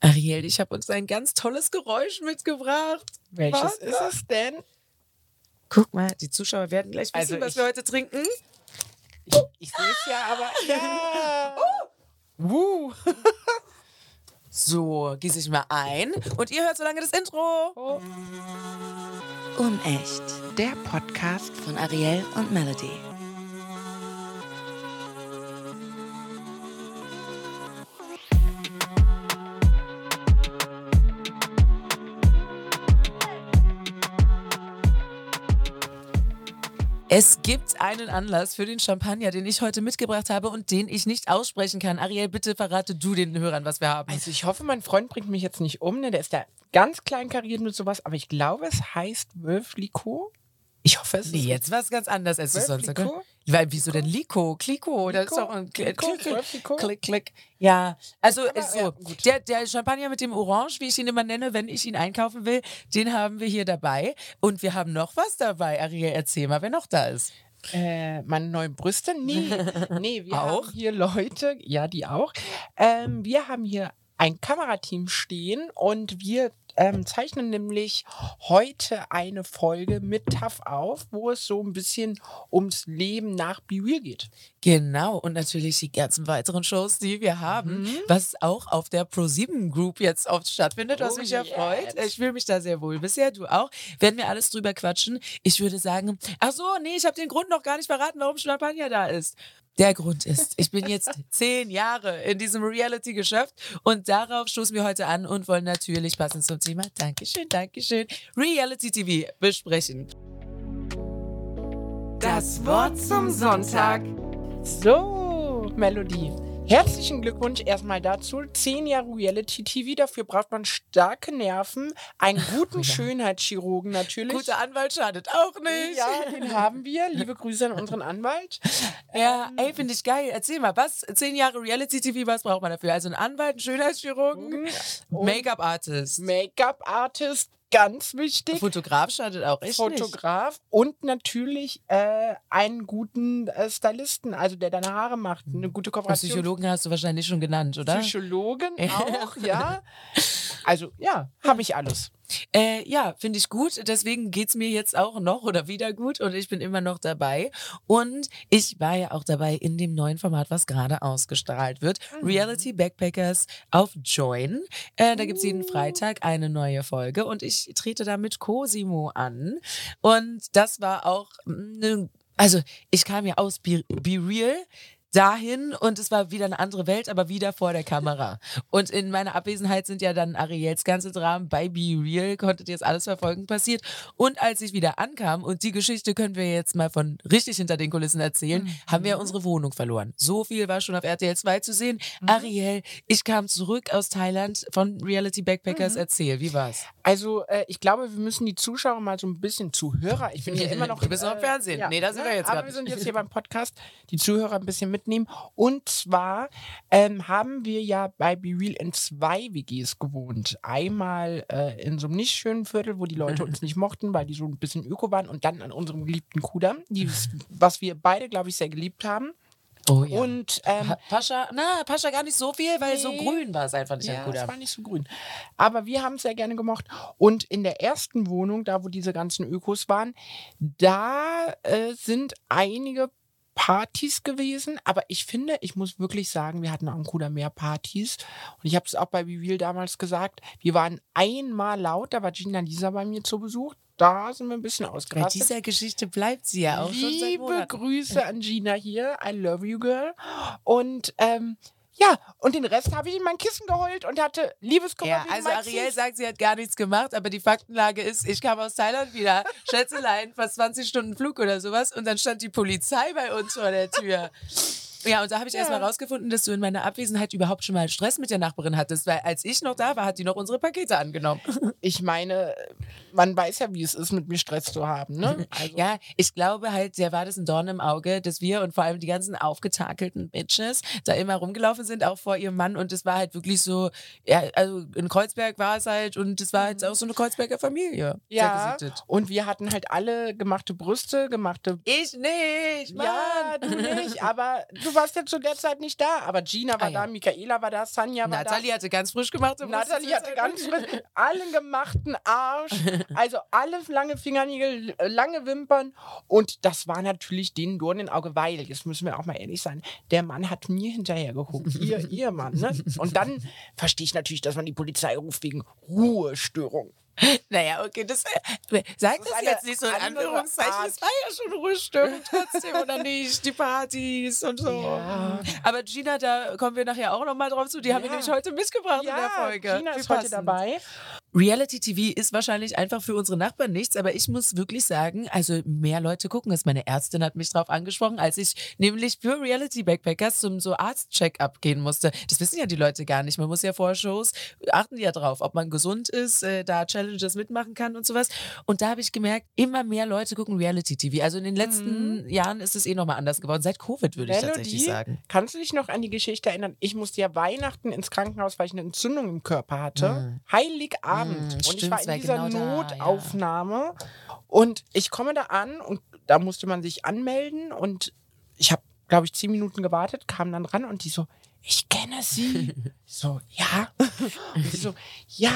Ariel, ich habe uns ein ganz tolles Geräusch mitgebracht. Welches Was? ist es denn? Guck mal, die Zuschauer werden gleich wissen, also was wir heute trinken. Ich, ich sehe es ja, aber. Ja. Oh. Uh. so, gieße ich mal ein und ihr hört so lange das Intro. Oh. Unecht, der Podcast von Ariel und Melody. Es gibt einen Anlass für den Champagner, den ich heute mitgebracht habe und den ich nicht aussprechen kann. Ariel, bitte verrate du den Hörern, was wir haben. Also ich hoffe, mein Freund bringt mich jetzt nicht um. Ne? Der ist da ganz klein kariert mit sowas, aber ich glaube, es heißt Wölfliko. Ich hoffe, es nee, ist. jetzt was ganz anderes, als du sonst sagst. Weil, wieso denn Liko? Kliko, das ist doch ein Klick, Klick, Klick, Klick. Ja, also Aber, so, ja, der, der Champagner mit dem Orange, wie ich ihn immer nenne, wenn ich ihn einkaufen will, den haben wir hier dabei. Und wir haben noch was dabei. Ariel, erzähl mal, wer noch da ist. Äh, meine neuen Brüste? Nee, nee, wir auch? haben hier Leute, ja, die auch. Ähm, wir haben hier ein Kamerateam stehen und wir ähm, zeichnen nämlich heute eine Folge mit TAF auf, wo es so ein bisschen ums Leben nach Be Real geht. Genau, und natürlich die ganzen weiteren Shows, die wir haben, mhm. was auch auf der Pro7 Group jetzt oft stattfindet, was oh mich yes. freut. Ich fühle mich da sehr wohl. Bisher du auch. Werden wir alles drüber quatschen. Ich würde sagen, ach so, nee, ich habe den Grund noch gar nicht verraten, warum Champagner da ist. Der Grund ist, ich bin jetzt zehn Jahre in diesem Reality-Geschäft und darauf stoßen wir heute an und wollen natürlich passend zum Thema Dankeschön, Dankeschön, Reality TV besprechen. Das Wort zum Sonntag. So, Melodie. Herzlichen Glückwunsch erstmal dazu. Zehn Jahre Reality TV, dafür braucht man starke Nerven, einen guten ja. Schönheitschirurgen natürlich. Guter Anwalt schadet auch nicht. Ja, den haben wir. Liebe Grüße an unseren Anwalt. Ja, ähm, ey, finde ich geil. Erzähl mal, was? Zehn Jahre Reality TV, was braucht man dafür? Also ein Anwalt, einen Schönheitschirurgen, Make-up-Artist. Make-up-Artist, ganz wichtig. Fotograf schadet auch echt Fotograf nicht. und natürlich äh, einen guten äh, Stylisten, also der deine Haare macht, eine gute Kooperation. Psychologen hast du wahrscheinlich schon genannt, oder? Psychologen auch, ja. Also ja, habe ich alles. Äh, ja, finde ich gut. Deswegen geht es mir jetzt auch noch oder wieder gut und ich bin immer noch dabei. Und ich war ja auch dabei in dem neuen Format, was gerade ausgestrahlt wird. Mhm. Reality Backpackers auf Join. Äh, da gibt es jeden uh. Freitag eine neue Folge und ich trete da mit Cosimo an. Und das war auch eine also ich kam ja aus Be, Be Real, dahin und es war wieder eine andere Welt, aber wieder vor der Kamera. Und in meiner Abwesenheit sind ja dann Ariels ganze Dramen bei Be Real, konntet ihr jetzt alles verfolgen, passiert. Und als ich wieder ankam, und die Geschichte können wir jetzt mal von richtig hinter den Kulissen erzählen, mhm. haben wir unsere Wohnung verloren. So viel war schon auf RTL 2 zu sehen. Mhm. Ariel, ich kam zurück aus Thailand von Reality Backpackers. Mhm. Erzähl, wie war's? Also, äh, ich glaube, wir müssen die Zuschauer mal so ein bisschen Zuhörer. Ich bin hier immer noch. Du bist äh, noch im Fernsehen. Ja, nee, da sind wir jetzt Aber grad. wir sind jetzt hier beim Podcast. Die Zuhörer ein bisschen mit mitnehmen. Und zwar ähm, haben wir ja bei Be Real in zwei WGs gewohnt. Einmal äh, in so einem nicht schönen Viertel, wo die Leute uns nicht mochten, weil die so ein bisschen öko waren. Und dann an unserem geliebten Kudamm, die, was wir beide, glaube ich, sehr geliebt haben. Oh, ja. Und ähm, Pascha, na, Pascha gar nicht so viel, weil nee. so grün war es einfach nicht ja, es war nicht so grün. Aber wir haben es sehr gerne gemocht. Und in der ersten Wohnung, da wo diese ganzen Ökos waren, da äh, sind einige Partys gewesen, aber ich finde, ich muss wirklich sagen, wir hatten am Kuder mehr Partys. Und ich habe es auch bei Viviel damals gesagt, wir waren einmal laut, da war Gina Lisa bei mir zu Besuch. Da sind wir ein bisschen ausgerastet. Bei dieser Geschichte bleibt sie ja auch Liebe schon seit Grüße an Gina hier. I love you, girl. Und ähm, ja, und den Rest habe ich in mein Kissen geheult und hatte Liebeskummer. Ja, also Ariel sagt, sie hat gar nichts gemacht, aber die Faktenlage ist, ich kam aus Thailand wieder, Schätzelein, fast 20 Stunden Flug oder sowas und dann stand die Polizei bei uns vor der Tür. Ja, und da habe ich ja. erst mal rausgefunden, dass du in meiner Abwesenheit überhaupt schon mal Stress mit der Nachbarin hattest, weil als ich noch da war, hat die noch unsere Pakete angenommen. Ich meine, man weiß ja, wie es ist, mit mir Stress zu haben. Ne? Also. Ja, ich glaube halt, der war das ein Dorn im Auge, dass wir und vor allem die ganzen aufgetakelten Bitches da immer rumgelaufen sind, auch vor ihrem Mann. Und es war halt wirklich so, ja, also in Kreuzberg war es halt und es war halt auch so eine Kreuzberger Familie. Ja, und wir hatten halt alle gemachte Brüste, gemachte. Ich nicht, Mann. Ja, du nicht, aber du warst ja zu der Zeit nicht da, aber Gina war Ah, ja. da, Michaela war da, Sanja war Natalie hatte ganz frisch gemacht. da. Natalie hatte ganz frisch allen gemachten Arsch, also alle lange Fingernägel, äh, lange Wimpern und das war natürlich den Dorn im Auge, weil, jetzt müssen wir auch mal ehrlich sein, der Mann hat mir hinterher geguckt, ihr, ihr Mann, ne? Und dann verstehe ich natürlich, dass man die Polizei ruft wegen Ruhestörung. Naja, okay, das äh, sag Das das, jetzt nicht so in Anführungszeichen. Art. Es war ja schon Ruhestörung trotzdem, oder nicht? Die Partys und so. Ja. Aber Gina, da kommen wir nachher auch nochmal drauf zu. Die haben wir Ja. nämlich heute mitgebracht in der Folge. Gina Wie ist heute passend. dabei. Reality TV ist wahrscheinlich einfach für unsere Nachbarn nichts, aber ich muss wirklich sagen, also mehr Leute gucken es. Meine Ärztin hat mich drauf angesprochen, als ich nämlich für Reality Backpackers zum so Arzt-Check-up gehen musste. Das wissen ja die Leute gar nicht. Man muss ja vor Shows achten die ja drauf, ob man gesund ist, äh, da Challenges mitmachen kann und sowas. Und da habe ich gemerkt, immer mehr Leute gucken Reality TV. Also in den letzten Jahren ist es eh nochmal anders geworden. Seit Covid würde ich tatsächlich Melody, sagen. Kannst du dich noch an die Geschichte erinnern? Ich musste ja Weihnachten ins Krankenhaus, weil ich eine Entzündung im Körper hatte. Heiligabend. Mm, und ich stimmt, war es in war dieser genau da, ja. Notaufnahme. Und ich komme da an und da musste man sich anmelden. Und ich habe, glaube ich, zehn Minuten gewartet, kam dann ran und die so, ich kenne sie. So, ja. Und sie so, ja,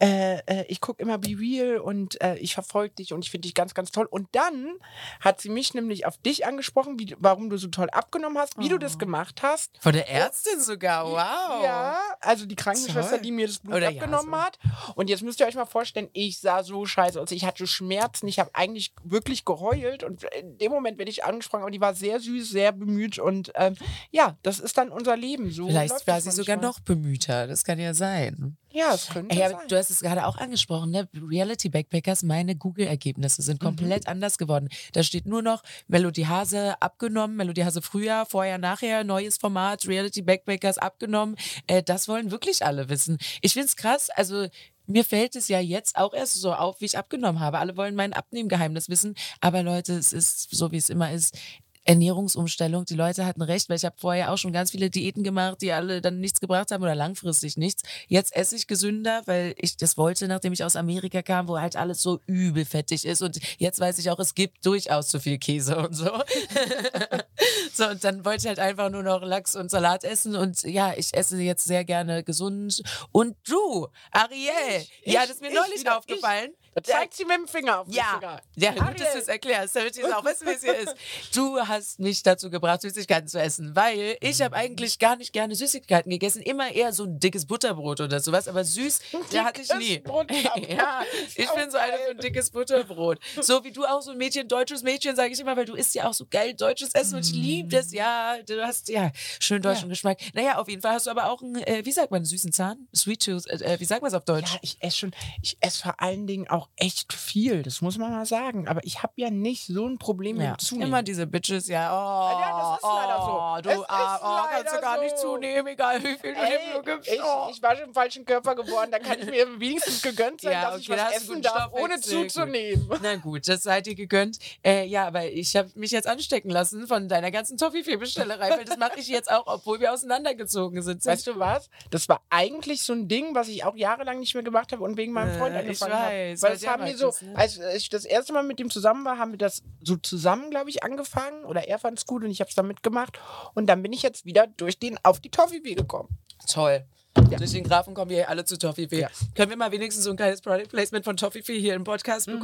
äh, äh, ich gucke immer Be Real und äh, ich verfolge dich und ich finde dich ganz, ganz toll. Und dann hat sie mich nämlich auf dich angesprochen, wie, warum du so toll abgenommen hast, wie du das Oh. gemacht hast. Von der Ärztin sogar, wow. Ja, also die Krankenschwester, Toll. die mir das Blut Oder ja, abgenommen so. hat. Und jetzt müsst ihr euch mal vorstellen, ich sah so scheiße aus. Ich hatte Schmerzen, ich habe eigentlich wirklich geheult. Und in dem Moment werde ich angesprochen, aber die war sehr süß, sehr bemüht. Und ähm, ja, das ist dann unser Leben. So Vielleicht war sie sogar noch bemühter. Das kann ja sein. Ja, es könnte Ey, sein. du hast es gerade auch angesprochen, ne? Reality Backpackers, meine Google-Ergebnisse Mhm. sind komplett anders geworden. Da steht nur noch Melodie Hase abgenommen, Melodie Hase früher, vorher, nachher, neues Format, Reality Backpackers abgenommen. Äh, das wollen wirklich alle wissen. Ich find's krass, also mir fällt es ja jetzt auch erst so auf, wie ich abgenommen habe. Alle wollen mein Abnehmgeheimnis wissen, aber Leute, es ist so, wie es immer ist. Ernährungsumstellung, die Leute hatten recht, weil ich habe vorher auch schon ganz viele Diäten gemacht, die alle dann nichts gebracht haben oder langfristig nichts. Jetzt esse ich gesünder, weil ich das wollte, nachdem ich aus Amerika kam, wo halt alles so übel fettig ist und jetzt weiß ich auch, es gibt durchaus zu viel Käse und so. so und dann wollte ich halt einfach nur noch Lachs und Salat essen und ja, ich esse jetzt sehr gerne gesund und du, Ariel, Ich, ja, das ist mir ich neulich wieder, aufgefallen. Da zeigt sie mit dem Finger auf mich Ja, sogar. ja gut, dass du es erklärst, damit ihr es auch wissen, wie es hier ist. Du hast mich dazu gebracht, Süßigkeiten zu essen, weil ich habe eigentlich gar nicht gerne Süßigkeiten gegessen, immer eher so ein dickes Butterbrot oder sowas, aber süß, da hatte ich nie. Ja, ich bin so eine für ein dickes Butterbrot. So wie du auch so ein Mädchen, deutsches Mädchen, sage ich immer, weil du isst ja auch so geil deutsches Essen und ich liebe das, ja, du hast ja schön deutschen Ja. Geschmack. Naja, auf jeden Fall hast du aber auch einen, äh, wie sagt man, einen süßen Zahn? Sweet Tooth, äh, wie sagt man es auf Deutsch? Ja, ich esse schon, ich esse vor allen Dingen auch echt viel, das muss man mal sagen. Aber ich habe ja nicht so ein Problem mit Ja, dem Zunehmen. immer diese Bitches, ja. Oh, Ja, das ist leider so. oh, Es Du, ist ah, oh, kannst du leider gar nicht so. zunehmen, egal wie viel du Ey, gibst. ich, oh. ich war schon im falschen Körper geworden, da kann ich mir wenigstens gegönnt sein, Ja, dass ich okay, da was essen darf, ohne Stoffwechsel, gut. zuzunehmen. Na gut, das seid ihr gegönnt. Äh, ja, aber ich habe mich jetzt anstecken lassen von deiner ganzen Toffifee-Bestellerei, weil das mache ich jetzt auch, obwohl wir auseinandergezogen sind. Weißt du was? Das war eigentlich so ein Ding, was ich auch jahrelang nicht mehr gemacht habe und wegen meinem Freund Äh, ich angefangen habe. weiß, Weil der haben wir so, das, ne? als ich das erste Mal mit ihm zusammen war, haben wir das so zusammen, glaube ich, angefangen. Oder er fand es gut und ich habe es dann mitgemacht. Und dann bin ich jetzt wieder durch den auf die Toffee gekommen. Toll. Ja. Durch den Grafen kommen wir alle zu Toffifee. Ja. Können wir mal wenigstens so ein kleines Product Placement von Toffifee hier im Podcast Mhm.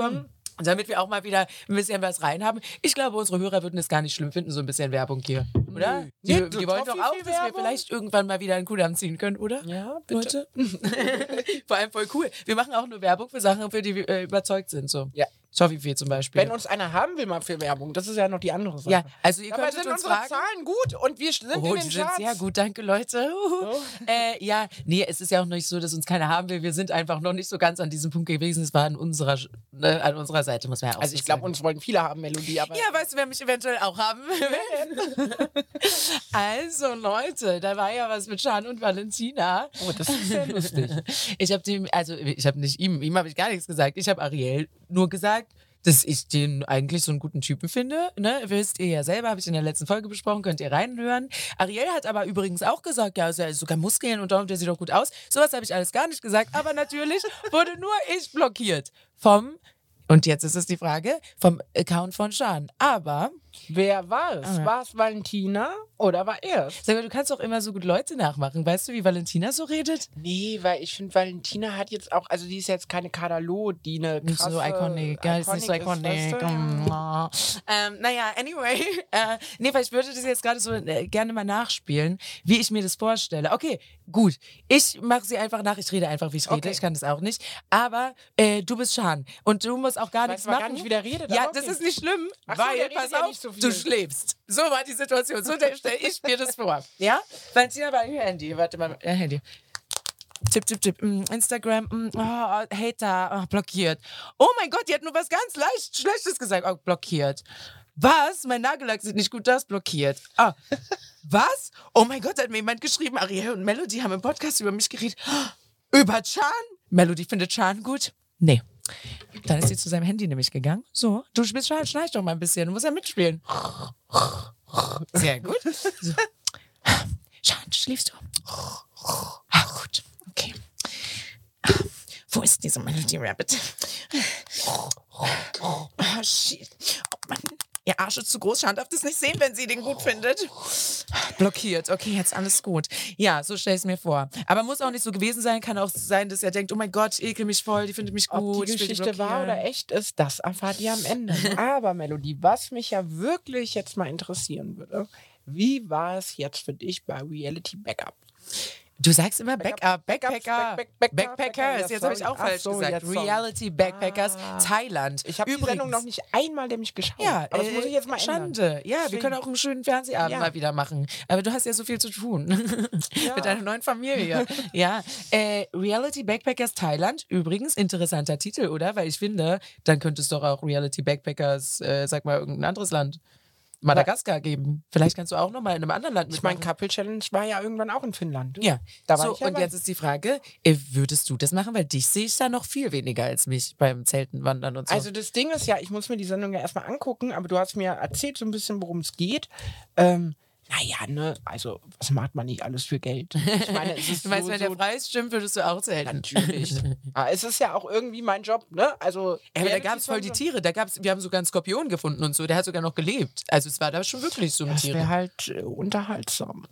Bekommen? Damit wir auch mal wieder ein bisschen was reinhaben. Ich glaube, unsere Hörer würden es gar nicht schlimm finden, so ein bisschen Werbung hier, oder? Nö. Die, Nee, die wollen doch auch, dass wir Toffifee-Werbung? vielleicht irgendwann mal wieder einen Kudamm ziehen können, oder? Ja, Leute. Vor allem voll cool. Wir machen auch nur Werbung für Sachen, für die wir äh, überzeugt sind. So. Ja. Toffifee zum Beispiel. Wenn uns einer haben will mal für Werbung, das ist ja noch die andere Sache. ja, also ihr Dabei könntet sind uns unsere fragen. Zahlen gut und wir sind Oh, in die den sind Charts. sehr gut, danke Leute. Oh. Äh, ja, nee, es ist ja auch nicht so, dass uns keiner haben will. Wir sind einfach noch nicht so ganz an diesem Punkt gewesen. Es war an unserer, ne, an unserer Seite, muss man ja auch Also so ich glaube, uns wollen viele haben, Melodie, aber Ja, weißt du, wer mich eventuell auch haben will? also, Leute, da war ja was mit Sean und Valentina. oh, das ist sehr lustig. Ich habe dem, also ich habe nicht ihm, ihm habe ich gar nichts gesagt. Ich habe Ariel nur gesagt, dass ich den eigentlich so einen guten Typen finde. Ne? Wisst ihr ja selber, habe ich in der letzten Folge besprochen, könnt ihr reinhören. Ariel hat aber übrigens auch gesagt, ja, also er sogar Muskeln und darum, der sieht doch gut aus. Sowas habe ich alles gar nicht gesagt, aber natürlich wurde nur ich blockiert vom, und jetzt ist es die Frage, vom Account von Sean. Aber Wer war es? Ah. War es Valentina oder war er es? Sag mal, du kannst doch immer so gut Leute nachmachen. Weißt du, wie Valentina so redet? Nee, weil ich finde, Valentina hat jetzt auch, also die ist jetzt keine Kadalo, die eine Nicht krasse... so iconic, ja, ist nicht so ist, iconic. weißt du? Mm, ähm, naja, anyway. Äh, nee, weil ich würde das jetzt gerade so äh, gerne mal nachspielen, wie ich mir das vorstelle. Okay, gut. Ich mache sie einfach nach. Ich rede einfach, wie ich rede. Okay. Ich kann das auch nicht. Aber äh, du bist Schan. Und du musst auch gar weiß nichts machen. gar nicht, wie der redet, Ja, aber das okay. ist nicht schlimm, Ach so, weil, redet pass ja auf, nicht so viel. du schläfst. So war die Situation. So stelle ich mir das vor. Ja? Valentina war ihr Handy. Warte mal, ihr Handy. Tipp, tipp, tipp. Mm, Instagram, mm, oh, Hater, oh, blockiert. Oh mein Gott, die hat nur was ganz leicht Schlechtes gesagt. Oh, blockiert. Was? Mein Nagellack sieht nicht gut aus, blockiert. Ah, was? Oh mein Gott, hat mir jemand geschrieben, Ariel und Melody haben im Podcast über mich geredet. Über Chan? Melody findet Chan gut? Nee. Dann ist sie zu seinem Handy nämlich gegangen. So, du bist doch mal ein bisschen. Du musst ja mitspielen. Sehr gut. So. Chan, schläfst du? Ah, gut. Okay. Wo ist diese Melody Rabbit? Oh, shit. Oh Mann. Ihr Arsch ist zu groß. Chan darf das nicht sehen, wenn sie den gut findet. Blockiert. Okay, jetzt alles gut. Ja, so stell ich es mir vor. Aber muss auch nicht so gewesen sein. Kann auch sein, dass er denkt, oh mein Gott, ekel mich voll, die findet mich gut. Ob die Geschichte wahr oder echt ist, das erfahrt ihr am Ende. Aber Melodie, was mich ja wirklich jetzt mal interessieren würde, wie war es jetzt für dich bei Reality Backup? Du sagst immer Backup, Backpacker. Back- Back- Backpacker, Backpackers. Jetzt habe ich auch falsch so, gesagt. Reality Backpackers Ah. Thailand. Ich habe die Sendung noch nicht einmal nämlich geschaut. Ja, aber das äh, muss ich jetzt mal ändern. Schande. Ja, wir können auch einen schönen Fernsehabend mal wieder machen. Aber du hast ja so viel zu tun mit deiner neuen Familie. ja, äh, Reality Backpackers Thailand. Übrigens interessanter Titel, oder? Weil ich finde, dann könnte es doch auch Reality Backpackers, äh, sag mal irgendein anderes Land. Madagaskar geben. Vielleicht kannst du auch noch mal in einem anderen Land Ich meine, mitmachen. Couple Challenge war ja irgendwann auch in Finnland. Ja, Da war so, ich ja und bei. jetzt ist die Frage, äh, würdest du das machen? Weil dich sehe ich da noch viel weniger als mich beim Zelten, Wandern und so. Also das Ding ist ja, ich muss mir die Sendung ja erstmal angucken, aber du hast mir erzählt so ein bisschen, worum es geht. Ähm, naja, ne, also was macht man nicht alles für Geld? Ich meine, es ist du so, wenn so, der Preis stimmt, würdest du auch zelten? Natürlich. Aber es ist ja auch irgendwie mein Job, ne? Also Ja, aber da gab es voll die Tiere. Da gab's, wir haben sogar einen Skorpion gefunden und so. Der hat sogar noch gelebt. Also es war da schon wirklich so mit Das wäre halt äh, unterhaltsam.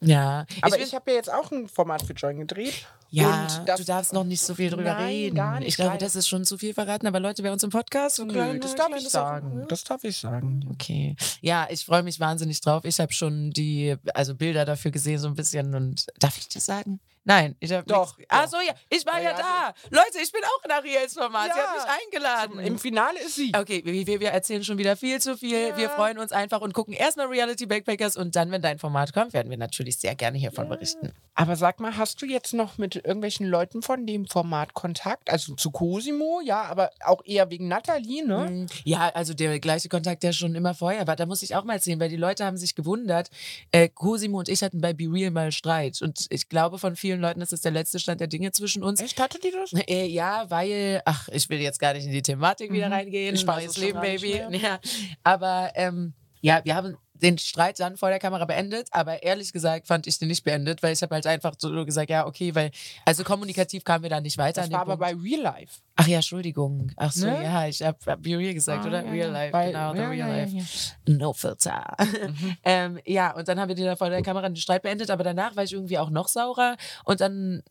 Ja, Aber ich, ich, habe ja jetzt auch ein Format für Join gedreht. Ja, und das, du darfst noch nicht so viel drüber Nein, reden. gar nicht, ich glaube, das ist schon zu viel verraten. Aber Leute, bei uns im Podcast, so Nö, kleine- das darf ich Sachen. sagen. Das darf ich sagen. Okay. Ja, ich freue mich wahnsinnig drauf. Ich habe schon die also Bilder dafür gesehen, so ein bisschen. Und darf ich das sagen? Nein, ich habe Doch, Ach doch. so, ja, ich war ja, Ja, da. Leute, ich bin auch in Ariels Format. Sie Ja. hat mich eingeladen. Im Finale ist sie. Okay, wir, wir, erzählen schon wieder viel zu viel. Ja. Wir freuen uns einfach und gucken erstmal Reality Backpackers und dann, wenn dein Format kommt, werden wir natürlich sehr gerne hiervon berichten. Aber sag mal, hast du jetzt noch mit irgendwelchen Leuten von dem Format Kontakt? Also zu Cosimo, ja, aber auch eher wegen Nathalie, ne? Mm, Ja, also der gleiche Kontakt, der schon immer vorher war. Da muss ich auch mal erzählen, weil die Leute haben sich gewundert. Äh, Cosimo und ich hatten bei Be Real mal Streit. Und ich glaube, von vielen Leuten ist das der letzte Stand der Dinge zwischen uns. Echt, hatte die das? Äh, ja, weil, ach, ich will jetzt gar nicht in die Thematik wieder Mhm. reingehen. Ich Neues Leben, Baby. Ja, aber ähm, ja, wir haben den Streit dann vor der Kamera beendet, aber ehrlich gesagt fand ich den nicht beendet, weil ich habe halt einfach so gesagt, ja, okay, weil, also kommunikativ kamen wir da nicht weiter. Das war aber bei Real Life. Ach ja, Entschuldigung. Ach so, Ne? ja, ich habe hab Real gesagt, Ah, oder? ja, Real. Life, Bei- genau, the ja, Real ja, Life. No Filter. Mhm. ähm, ja, und dann haben wir den da vor der Kamera den Streit beendet, aber danach war ich irgendwie auch noch saurer und dann,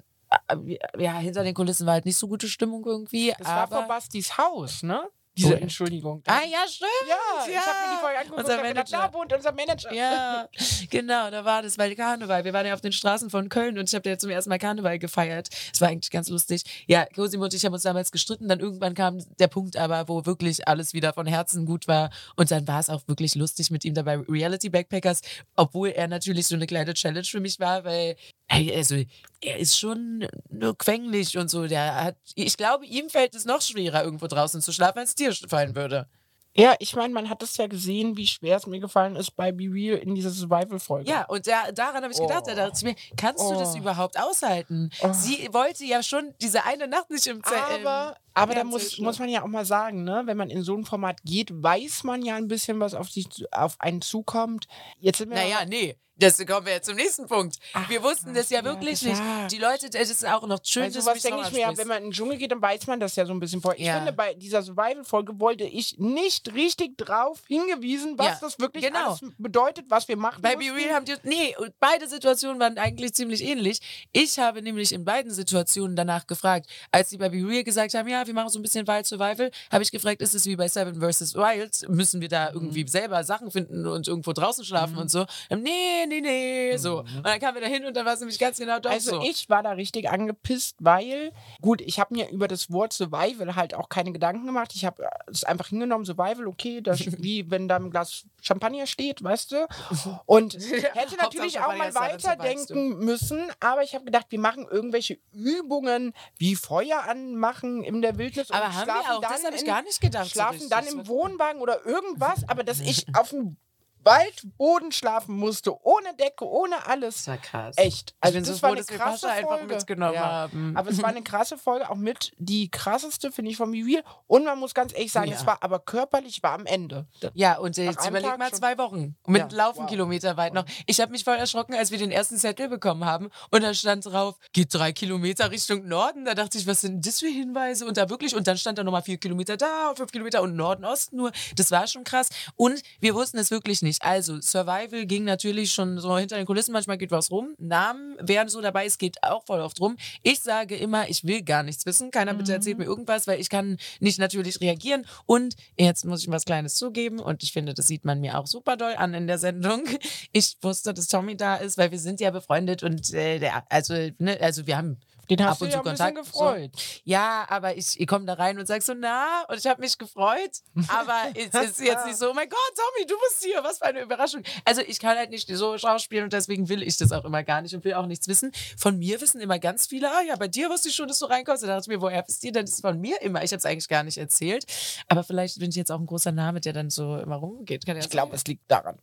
äh, ja, hinter den Kulissen war halt nicht so gute Stimmung irgendwie. Das aber war vor Bastis Haus, ne? Diese Oh. Entschuldigung. Ah ja, stimmt. ja, ich habe mir die Folge angeguckt Unser und hab gedacht, Manager. da wohnt unser Manager. Ja, genau, da war das, weil Karneval. Wir waren ja auf den Straßen von Köln und ich habe ja zum ersten Mal Karneval gefeiert. Es war eigentlich ganz lustig. Ja, Cosimo und ich haben uns damals gestritten. Dann irgendwann kam der Punkt aber, wo wirklich alles wieder von Herzen gut war. Und dann war es auch wirklich lustig mit ihm dabei. Reality Backpackers, obwohl er natürlich so eine kleine Challenge für mich war, weil Hey, also er ist schon nur quengelig und so. Der hat, ich glaube, ihm fällt es noch schwerer, irgendwo draußen zu schlafen, als dir fallen würde. Ja, ich meine, man hat es ja gesehen, wie schwer es mir gefallen ist bei Be Real in dieser Survival-Folge. Ja, und da, daran habe ich gedacht, da Oh. dachte ich mir, kannst du das Oh. überhaupt aushalten? Oh. Sie wollte ja schon diese eine Nacht nicht im Zelt. Aber, Aber da muss, muss man ja auch mal sagen, ne, wenn man in so ein Format geht, weiß man ja ein bisschen, was auf, sich, auf einen zukommt. Jetzt sind wir Naja, nee. Das kommen wir jetzt zum nächsten Punkt. wir wussten das ja ja, wirklich klar. nicht. Die Leute, das ist auch noch schön, Weil dass mich denke ich mir ja, wenn man in den Dschungel geht, dann weiß man das ja so ein bisschen vorher. Ich Ja. finde, bei dieser Survival-Folge wollte ich nicht richtig drauf hingewiesen, was Ja, das wirklich genau. alles bedeutet, was wir machen Bei Be. Real haben die, nee, beide Situationen waren eigentlich ziemlich ähnlich. Ich habe nämlich in beiden Situationen danach gefragt, als die bei Be Real gesagt haben, ja, wir machen so ein bisschen Wild Survival, habe ich gefragt, ist es wie bei Seven vs. Wild? Müssen wir da irgendwie Mhm. selber Sachen finden und irgendwo draußen schlafen und so? Ähm, Nee, nee, nee, so. Und dann kamen wir da hin und dann war es nämlich ganz genau doch Mhm. Also so. ich war da richtig angepisst, weil, gut, ich habe mir über das Wort Survival halt auch keine Gedanken gemacht. Ich habe es einfach hingenommen, Survival, okay, das ist wie wenn da ein Glas Champagner steht, weißt du? Und hätte natürlich auch mal weiterdenken müssen, aber ich habe gedacht, wir machen irgendwelche Übungen wie Feuer anmachen in der Wildnis Aber und haben wir schlafen auch, das dann habe ich gar nicht gedacht. so Schlafen richtig. dann Das im Wohnwagen oder irgendwas, aber dass ich auf dem Waldboden schlafen musste, ohne Decke, ohne alles. Das war krass. Echt. Ich bin so das froh, war eine dass wir krasse Pascha einfach Folge. mitgenommen Ja. haben. Aber es war eine krasse Folge, auch mit die krasseste, finde ich, von Real. Und man muss ganz ehrlich sagen, Ja. es war aber körperlich, war am Ende. Ja, und jetzt überleg mal zwei Wochen mit Ja, Laufen wow. Kilometer weit noch. Ich habe mich voll erschrocken, als wir den ersten Zettel bekommen haben und da stand drauf, geht drei Kilometer Richtung Norden. Da dachte ich, was sind das für Hinweise? Und da wirklich, und dann stand da nochmal vier Kilometer da, fünf Kilometer und Norden, Osten nur. Das war schon krass. Und wir wussten es wirklich nicht. Also, Survival ging natürlich schon so hinter den Kulissen, manchmal geht was rum. Namen wären so dabei, es geht auch voll oft rum. Ich sage immer, ich will gar nichts wissen. Keiner bitte erzählt mir irgendwas, weil ich kann nicht natürlich reagieren. Und jetzt muss ich was Kleines zugeben und ich finde, das sieht man mir auch super doll an in der Sendung. Ich wusste, dass Tommy da ist, weil wir sind ja befreundet und äh, also, ne, also wir haben Den ab hast du und ja zu ein bisschen Kontakt. gefreut. So. Ja, aber ich, ich komme da rein und sag so, na, und ich habe mich gefreut. Aber es ist jetzt nicht so, oh mein Gott, Tommy, du bist hier, was für eine Überraschung. Also ich kann halt nicht so schauspielen und deswegen will ich das auch immer gar nicht und will auch nichts wissen. Von mir wissen immer ganz viele, ah ja, bei dir wusste ich schon, dass du reinkommst. Da dachte ich mir, woher ihr denn das ist von mir immer? Ich habe es eigentlich gar nicht erzählt. Aber vielleicht bin ich jetzt auch ein großer Name, der dann so immer rumgeht. Kann ja Ich glaube, es liegt daran.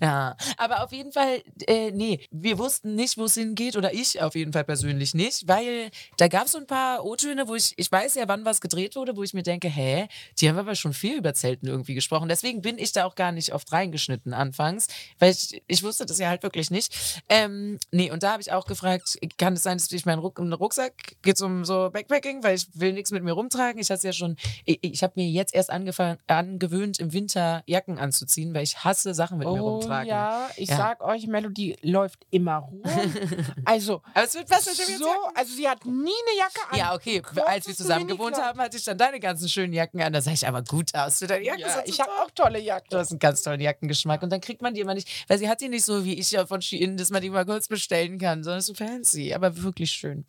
ja, aber auf jeden Fall, äh, nee, wir wussten nicht, wo es hingeht oder ich auf jeden Fall persönlich nicht, weil da gab es so ein paar O-Töne, wo ich, ich weiß ja, wann was gedreht wurde, wo ich mir denke, hä, die haben aber schon viel über Zelten irgendwie gesprochen. Deswegen bin ich da auch gar nicht oft reingeschnitten anfangs, weil ich, ich wusste das ja halt wirklich nicht. Ähm, nee, und da habe ich auch gefragt, kann es sein, dass ich meinen Ruck, Rucksack, geht um so Backpacking, weil ich will nichts mit mir rumtragen. Ich hatte ja schon, ich, ich habe mir jetzt erst angefangen, angewöhnt, im Winter Jacken anzuziehen, weil ich hasse Sachen mit mir Oh rumtragen. ja, ich Ja. sag euch, Melodie läuft immer rum. also, Aber es wird besser, so, also sie hat nie eine Jacke an. Ja, okay. Kurzes Als wir zusammen gewohnt haben, hatte ich dann deine ganzen schönen Jacken an. Da sah ich aber gut aus. Du, deine Jacken Ja, ich habe auch tolle Du Jacken. hast einen ganz tollen Jackengeschmack. Und dann kriegt man die immer nicht, weil sie hat die nicht so wie ich ja von Shein, dass man die mal kurz bestellen kann, sondern so fancy, aber wirklich schön.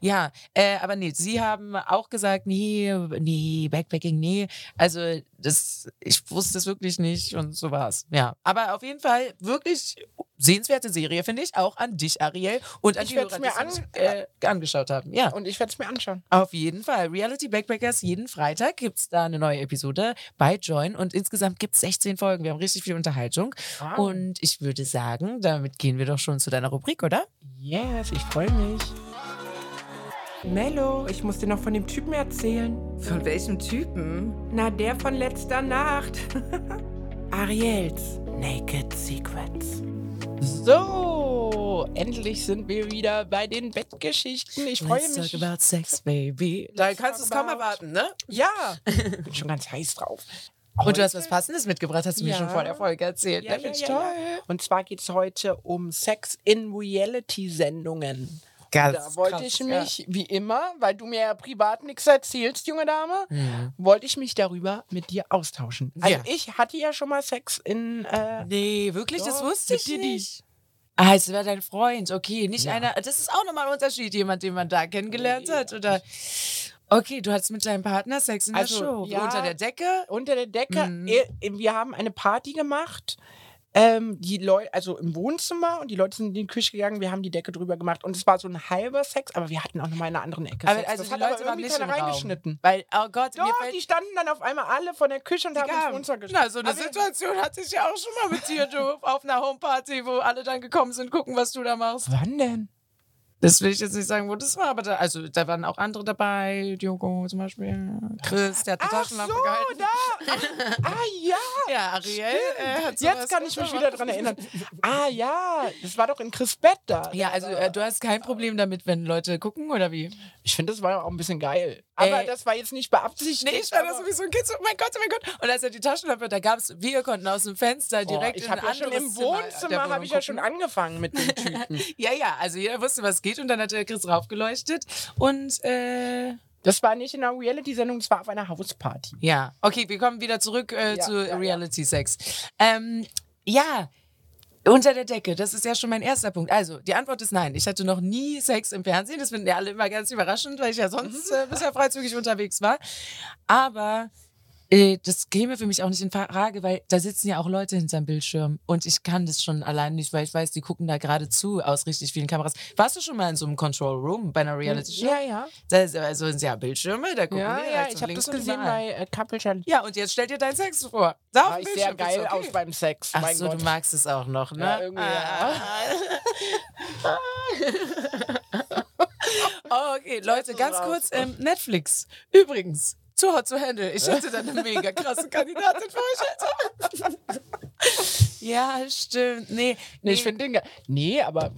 Ja, äh, aber nee, sie haben auch gesagt, nee, nee, Backpacking, nee. Also das, ich wusste es wirklich nicht und so war's. Ja, aber auf jeden Fall wirklich sehenswerte Serie, finde ich, auch an dich, Ariel, und an Ich die Hörer, mir die es an- äh, angeschaut haben. Ja. Und ich werde es mir anschauen. Auf jeden Fall. Reality Backpackers, jeden Freitag gibt es da eine neue Episode bei Join und insgesamt gibt es 16 Folgen. Wir haben richtig viel Unterhaltung. Wow. Und ich würde sagen, damit gehen wir doch schon zu deiner Rubrik, oder? Yes, ich freue mich. Mello, ich muss dir noch von dem Typen erzählen. Von welchem Typen? Na, der von letzter Nacht. Ariels Naked Secrets. So, endlich sind wir wieder bei den Bettgeschichten. Ich freue Let's mich. talk about sex, baby. Da Let's kannst du es kaum erwarten, ne? Ja, bin schon ganz heiß drauf. Und du hast Heute- was Passendes mitgebracht, hast du mir Ja. schon vor der Folge erzählt. Ja, ne? ja, Finde ich ja, toll. ja. Und zwar geht es heute um Sex in Reality-Sendungen. Ganz Da wollte krass, ich ja. mich, wie immer, weil du mir ja privat nichts erzählst, junge Dame, Mhm. wollte ich mich darüber mit dir austauschen. Also Ja. ich hatte ja schon mal Sex in... Äh, Nee, wirklich, das Doch, wusste mit ich Didi. nicht. Ah, es war dein Freund, okay, nicht Ja. einer. Das ist auch nochmal ein Unterschied, jemand, den man da kennengelernt hat, oder? Okay, du hattest mit deinem Partner Sex in Also, der Show. ja. Unter der Decke? unter der Decke. Mhm. Eh, Wir haben eine Party gemacht. Ähm, die Leute, also im Wohnzimmer und die Leute sind in die Küche gegangen, wir haben die Decke drüber gemacht und es war so ein halber Sex, aber wir hatten auch noch mal in einer anderen Ecke Aber Sex. also das die hat Leute aber waren irgendwie keiner Raum. reingeschnitten. Weil, oh Gott, mir Doch, fällt... die standen dann auf einmal alle von der Küche und haben. Wohnzimmer gestellt. Na, so eine Aber wir- Situation hatte ich ja auch schon mal mit dir, du, auf einer Homeparty, wo alle dann gekommen sind, gucken, was du da machst. Wann denn? Das will ich jetzt nicht sagen, wo das war, aber da, also da waren auch andere dabei, Diogo zum Beispiel, Chris, der hat die Ach Taschenlampe so, gehalten. da. Ach, ah ja. Ja, Ariel äh, hat Jetzt kann ich mich wieder dran erinnern. Ah ja, das war doch in Chris Bett da. Ja, also äh, du hast kein Problem damit, wenn Leute gucken, oder wie? Ich finde, das war auch ein bisschen geil. Aber Ey. das war jetzt nicht beabsichtigt. Nee, ich war da aber- sowieso ein Kind, so, oh mein Gott, oh mein Gott. Und als er die Taschenlampe, da gab es, wir konnten aus dem Fenster Boah, direkt ich in ein ja schon anderes im Zimmer der Wohnzimmer habe ich ja schon angefangen mit den Typen. Ja, ja, also jeder wusste, was geht und dann hat der Chris raufgeleuchtet und äh, Das war nicht in einer Reality-Sendung, das war auf einer Hausparty. ja. Okay, wir kommen wieder zurück äh, Ja, zu ja, ja. Reality Sex. Ähm, ja, unter der Decke, das ist ja schon mein erster Punkt. Also, die Antwort ist nein. Ich hatte noch nie Sex im Fernsehen. Das finden ja alle immer ganz überraschend, weil ich ja sonst Mhm. äh, bisher freizügig unterwegs war. Aber äh, das käme für mich auch nicht in Frage, weil da sitzen ja auch Leute hinterm Bildschirm und ich kann das schon allein nicht, weil ich weiß, die gucken da gerade zu aus richtig vielen Kameras. Warst du schon mal in so einem Control Room bei einer Reality Show? Ja, ja. Da ist, also sind ja Bildschirme, da gucken Ja, die ja, ich und habe das gesehen bei äh, Couple Challenge. Ja, und jetzt stell dir deinen Sex vor. Da dem ich sehr Bildschirm, ist geil okay. aus beim Sex. Ach mein so, Gott. du magst es auch noch, ne? Ja, irgendwie, ja. oh, okay, Leute, ganz kurz, ähm, Netflix. Übrigens, zu hot to handle. Ich hätte da eine mega krasse Kandidatin für euch, ja, stimmt. Nee, Nee, ich finde den ge- Nee, aber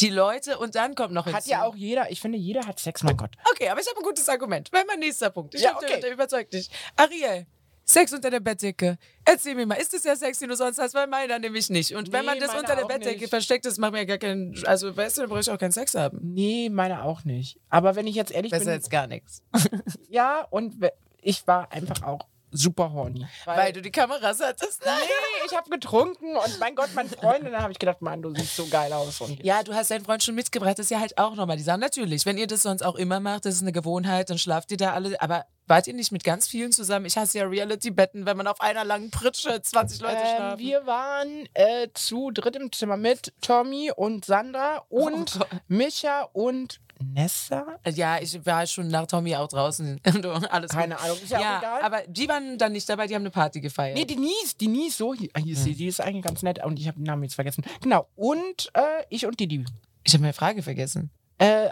die Leute und dann kommt noch hat hinzu. ja auch jeder, ich finde, jeder hat Sex, mein Gott. Okay, aber ich habe ein gutes Argument. Weil mein nächster Punkt. Ich Ja, hab okay. der überzeugt dich. Ariel, Sex unter der Bettdecke. Erzähl mir mal, ist das der Sex, den du sonst hast? Weil meiner nämlich nicht. Und wenn Nee, man das unter der Bettdecke nicht. versteckt, das macht mir ja gar keinen. Also, weißt du, da brauche ich auch keinen Sex haben. Nee, meine auch nicht. Aber wenn ich jetzt ehrlich Besser bin, als gar nichts. ja, und ich war einfach auch super horny. Weil du die Kameras hattest. Nein. Nee, ich habe getrunken und mein Gott, mein Freund, und dann habe ich gedacht, Mann, du siehst so geil aus. Und Ja, du hast deinen Freund schon mitgebracht. Das ist ja halt auch nochmal die Sache. Natürlich, wenn ihr das sonst auch immer macht, das ist eine Gewohnheit, dann schlaft ihr da alle. Aber wart ihr nicht mit ganz vielen zusammen? Ich hasse ja Reality-Betten, wenn man auf einer langen Pritsche 20 Leute ähm, schlafen. wir waren äh, zu dritt im Zimmer mit Tommy und Sandra und Oh. Micha und Nessa. ja, ich war schon nach Tommy auch draußen. Du, Alles Keine gut. Ahnung, ist ja, Ja, auch egal. aber die waren dann nicht dabei, die haben eine Party gefeiert. Nee, Denise, Denise, so, hier, hier ist sie, die ist eigentlich ganz nett und ich habe den Namen jetzt vergessen. Genau, und äh, ich und Didi. ich habe meine Frage vergessen. Äh,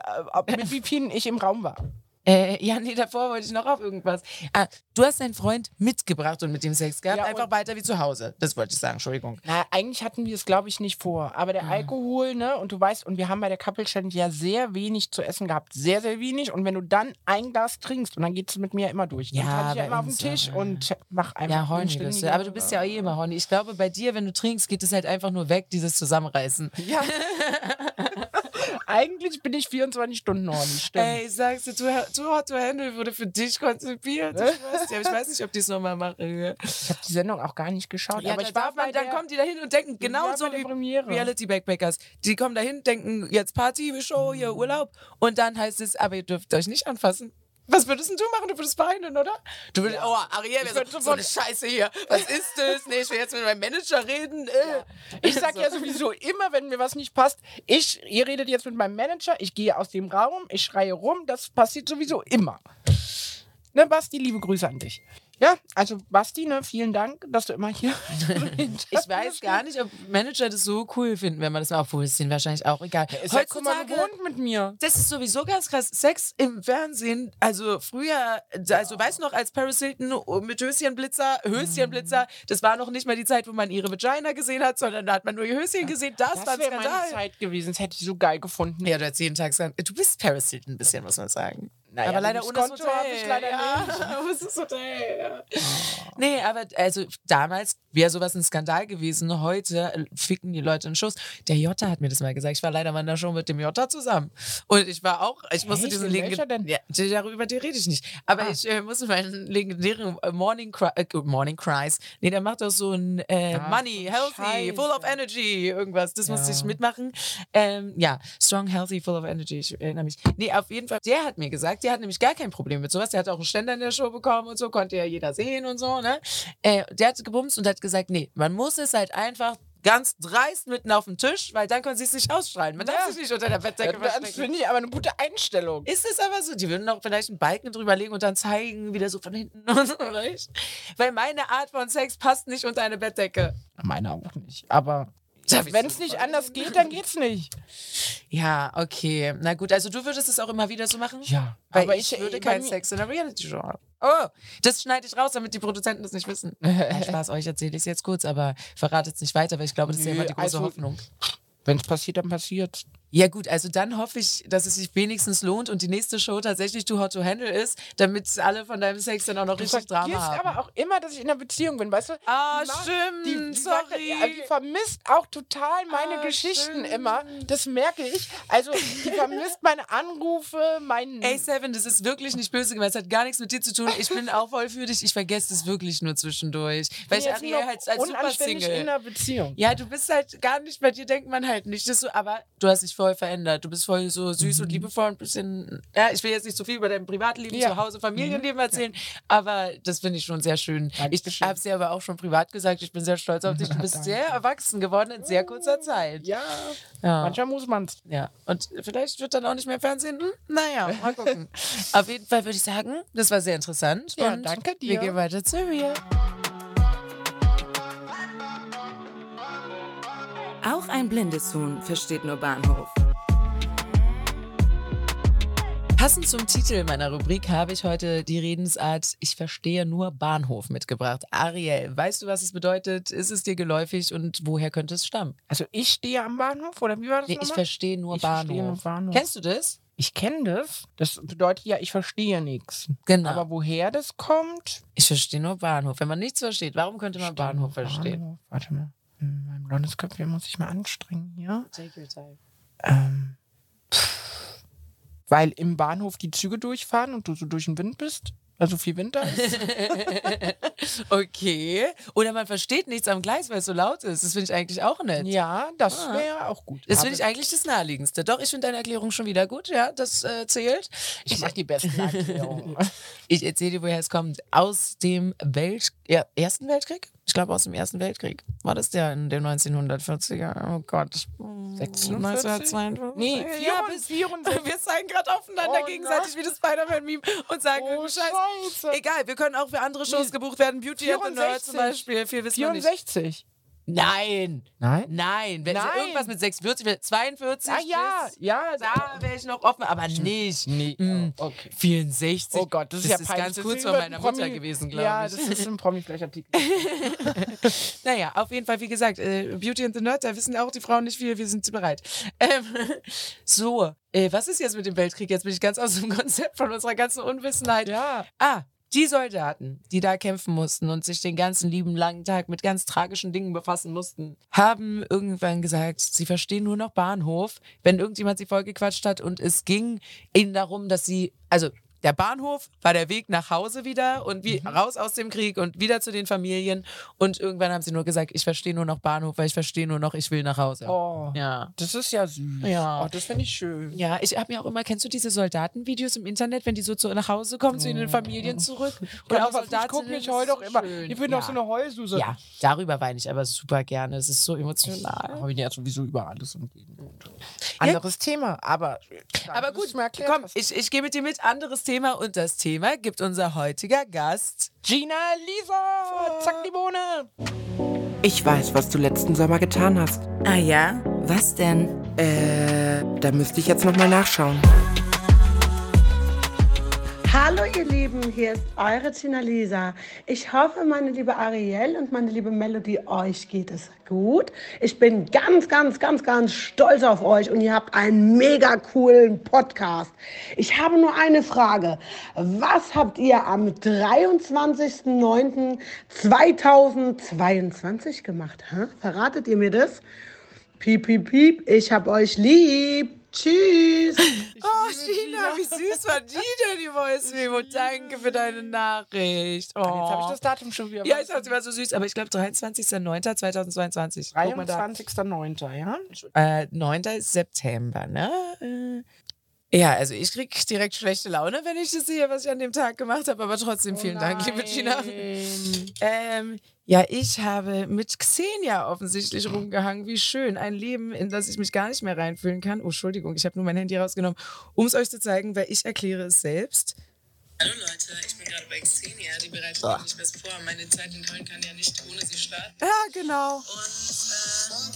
mit wie vielen ich im Raum war. Äh, ja, nee, davor wollte ich noch auf irgendwas. Ah, du hast deinen Freund mitgebracht und mit dem Sex gehabt, Ja, einfach weiter wie zu Hause. Das wollte ich sagen, Entschuldigung. Na, eigentlich hatten wir es, glaube ich, nicht vor. Aber der Alkohol, ne, und du weißt, und wir haben bei der Couple Challenge ja sehr wenig zu essen gehabt. Sehr, sehr wenig. Und wenn du dann ein Glas trinkst, und dann geht es mit mir immer durch. Dann Ja, trage ich ja immer auf den Tisch ja. und mach einfach. Ja, horny bist du. Aber du bist ja auch eh immer horny. Ich glaube, bei dir, wenn du trinkst, geht es halt einfach nur weg, dieses Zusammenreißen. Ja. eigentlich bin ich 24 Stunden. Stimmt. Ey, sagst du, Too Hot to Handle wurde für dich konzipiert. Ich weiß, ich weiß nicht, ob die es nochmal machen. Ich habe die Sendung auch gar nicht geschaut. Ja, aber da ich war darf man, bei dann der, kommen die dahin und denken, genau war so bei der wie Premiere. Reality Backpackers. Die kommen dahin, denken, jetzt Party, Show, hier Urlaub. Und dann heißt es, aber ihr dürft euch nicht anfassen. Was würdest denn du machen? Du würdest weinen, oder? Du würdest, oh, Ariel, so, so eine Scheiße hier. Was ist das? Nee, ich will jetzt mit meinem Manager reden. Äh. Ich sag ja sowieso immer, wenn mir was nicht passt, ich, ihr redet jetzt mit meinem Manager, ich gehe aus dem Raum, ich schreie rum, das passiert sowieso immer. Ne, Basti, liebe Grüße an dich. Ja, also Basti, ne, vielen Dank, dass du immer hier. Ich weiß gar nicht, ob Manager das so cool finden, wenn man das macht. Obwohl, es ist denen wahrscheinlich auch egal. Ist ja guck mal gewohnt mit mir. Das ist sowieso ganz krass. Sex im Fernsehen, also früher, also weißt du noch, als Paris Hilton mit Höschenblitzer, Höschenblitzer, das war noch nicht mal die Zeit, wo man ihre Vagina gesehen hat, sondern da hat man nur ihr Höschen gesehen. Das, Das war meine. Zeit gewesen, das hätte ich so geil gefunden. Ja, du hast jeden Tag gesagt, du bist Paris Hilton ein bisschen, muss man sagen. Naja, aber leider ohne das Konto Hotel. hab ich leider ja, das Hotel. Ja. Nee, aber also damals wäre sowas ein Skandal gewesen. Heute äh, ficken die Leute in Schuss. Der Jota hat mir das mal gesagt. Ich war leider mal in der Show mit dem Jota zusammen. Und ich war auch, ich musste Echt? diesen legendären. Ja, darüber die rede ich nicht. Aber Ah. ich äh, musste meinen legendären äh, Morning, Cry, äh, Morning Cries. Nee, der macht doch so ein äh, Ach, Money, Healthy, Scheiße. Full of Energy, irgendwas. Das musste Ja. ich mitmachen. Ähm, ja, Strong, Healthy, Full of Energy. Ich erinnere mich. Nee, auf jeden Fall. Der hat mir gesagt, der hat nämlich gar kein Problem mit sowas. Der hat auch einen Ständer in der Show bekommen und so, konnte ja jeder sehen und so, ne? Äh, der hat gebumst und hat gesagt, nee, man muss es halt einfach ganz dreist mitten auf dem Tisch, weil dann können sie es nicht ausstrahlen. Man darf Ja. sich nicht unter der Bettdecke Das verstecken. finde ich aber eine gute Einstellung. Ist es aber so? Die würden auch vielleicht einen Balken drüber legen und dann zeigen, wieder so von hinten und so? Weil meine Art von Sex passt nicht unter eine Bettdecke. Meine auch nicht. Aber Wenn es nicht anders geht, dann geht's nicht. Ja, okay. Na gut, also du würdest es auch immer wieder so machen? Ja, Weil aber ich, ich- würde bei keinen Sex in der Reality-Show haben. Oh, das schneide ich raus, damit die Produzenten das nicht wissen. Nein, Spaß, euch erzähle ich es jetzt kurz, aber verratet es nicht weiter, weil ich glaube, das ist ja immer die große also- Hoffnung. Wenn es passiert, dann passiert Ja gut, also dann hoffe ich, dass es sich wenigstens lohnt und die nächste Show tatsächlich Too Hot to Handle ist, damit alle von deinem Sex dann auch noch Du richtig Drama haben. aber auch immer, dass ich in einer Beziehung bin, weißt du? Ah, Die mag- stimmt, Die, die, sagt, sorry. ja, die vermisst auch total meine Ah, Geschichten stimmt. immer. Das merke ich. Also, die vermisst meine Anrufe, meinen. Ey, Seven, das ist wirklich nicht böse gemeint. Es hat gar nichts mit dir zu tun. Ich bin auch voll für dich. Ich vergesse es wirklich nur zwischendurch. Weil ich Ariel halt als unanständig in Super-Single. einer Beziehung. Ja, du bist halt gar nicht, bei dir denkt man halt nicht, dass du, aber du hast dich voll verändert. Du bist voll so süß und liebevoll und ein bisschen, ja, ich will jetzt nicht so viel über dein Privatleben, Ja. zu Hause, Familienleben erzählen, aber das finde ich schon sehr schön. Ich Dankeschön. habe es dir aber auch schon privat gesagt, ich bin sehr stolz auf dich. Du bist sehr erwachsen geworden in sehr kurzer Zeit. Ja, Ja. manchmal muss man's. Ja, und vielleicht wird dann auch nicht mehr Fernsehen. Hm? Naja, mal gucken. Auf jeden Fall würde ich sagen, das war sehr interessant. Ja, und danke Wir dir. gehen weiter zu Real. Auch ein blindes Huhn versteht nur Bahnhof. Passend zum Titel meiner Rubrik habe ich heute die Redensart Ich verstehe nur Bahnhof mitgebracht. Ariel, weißt du, was es bedeutet? Ist es dir geläufig und woher könnte es stammen? Also, ich stehe am Bahnhof, oder wie war das Nee, ich verstehe nur, Ich Bahnhof. verstehe nur Bahnhof. Kennst du das? Ich kenne das. Das bedeutet ja, ich verstehe nichts. Genau. Aber woher das kommt? ich verstehe nur Bahnhof. Wenn man nichts versteht, warum könnte man Bahnhof verstehen? Bahnhof. Warte mal. Hm, Mein blondes Köpfchen muss ich mal anstrengen hier. Take your time. Ähm, pff, weil im Bahnhof die Züge durchfahren und du so durch den Wind bist. Also viel Winter ist. Okay. Oder man versteht nichts am Gleis, weil es so laut ist. Das finde ich eigentlich auch nett. ja, das Ah. wäre auch gut. Das finde ich eigentlich das Naheliegendste. Doch, ich finde deine Erklärung schon wieder gut. Ja, das äh, zählt. Ich mache die besten Erklärungen. Ich erzähle dir, woher es kommt. Aus dem Welt ja, Ersten Weltkrieg? Ich glaube, aus dem Ersten Weltkrieg. War das der in den 1940er? Oh Gott. 46? 1952? Nee, ja, bis 64. Wir zeigen gerade aufeinander Oh gegenseitig wie das Spider-Man-Meme und sagen Oh, Scheiß. Scheiße. Egal, wir können auch für andere Shows gebucht werden. Beauty and the Nerd 64. zum Beispiel. Viel wissen wir nicht. 64. Nein. Nein? Nein. Wenn es Nein. irgendwas mit 46 wäre, 42. Ah ja, ja. Da wäre ich noch offen, aber nicht. Nee, oh, okay. 64. Oh Gott, das ist ja ist peinlich. ganz Das kurz vor meiner Promi- Mutter gewesen, glaube Ja, ich. das ist ein Promi-Flächartikel. Naja, auf jeden Fall, wie gesagt, äh, Beauty and the Nerd, da wissen auch die Frauen nicht viel, wir sind bereit. Ähm, so, äh, was ist jetzt mit dem Weltkrieg? Jetzt bin ich ganz aus dem Konzept von unserer ganzen Unwissenheit. ja. Ah, die Soldaten, die da kämpfen mussten und sich den ganzen lieben langen Tag mit ganz tragischen Dingen befassen mussten, haben irgendwann gesagt, sie verstehen nur noch Bahnhof, wenn irgendjemand sie vollgequatscht hat und es ging ihnen darum, dass sie, also der Bahnhof war der Weg nach Hause wieder und wie raus aus dem Krieg und wieder zu den Familien und irgendwann haben sie nur gesagt, ich verstehe nur noch Bahnhof, weil ich verstehe nur noch, ich will nach Hause. Oh, Ja. das ist ja süß. Ja. Oh, das finde ich schön. Ja, ich habe mir auch immer, kennst du diese Soldatenvideos im Internet, wenn die so zu, nach Hause kommen, zu ihren Familien zurück? Ja, auch aber ich gucke mich heute auch immer. Ich bin ja. doch so eine Heulsuse. Ja, darüber weine ich aber super gerne. Es ist so emotional. Habe ich ja sowieso über alles und jeden. Anderes Thema, aber. Aber gut, komm, ich, ich gehe mit dir mit. Anderes Thema und das Thema gibt unser heutiger Gast. Gina Lisa, zack die Bohne. Ich weiß, was du letzten Sommer getan hast. Ah ja? Was denn? Äh, da müsste ich jetzt nochmal nachschauen. Hallo ihr Lieben, hier ist eure Tina Lisa. Ich hoffe, meine liebe Ariel und meine liebe Melody, euch geht es gut. Ich bin ganz, ganz, ganz, ganz stolz auf euch und ihr habt einen mega coolen Podcast. Ich habe nur eine Frage. Was habt ihr am 23.09.2022 gemacht? Hä? Verratet ihr mir das? Piep, piep, piep, ich hab euch lieb. Tschüss. Oh, Gina, wie süß war die denn, die Voice Memo? Danke für deine Nachricht. Oh. Jetzt habe ich das Datum schon wieder. ja, ich dachte, sie war so süß, aber ich glaube 23.09.2022. Guck mal da. 23.09., ja? Äh, 9. September, ne? Äh, Ja, also ich krieg direkt schlechte Laune, wenn ich das sehe, was ich an dem Tag gemacht habe, aber trotzdem vielen Dank, liebe Gina. Ähm, ja, ich habe mit Xenia offensichtlich rumgehangen. Wie schön. Ein Leben, in das ich mich gar nicht mehr reinfühlen kann. Oh, Entschuldigung, ich habe nur mein Handy rausgenommen, um es euch zu zeigen, weil ich erkläre es selbst. Hallo Leute, ich bin gerade bei Xenia, die bereitet Ah. nämlich was vor. Meine Zeit in Köln kann ja nicht ohne sie starten. Ja, genau. Und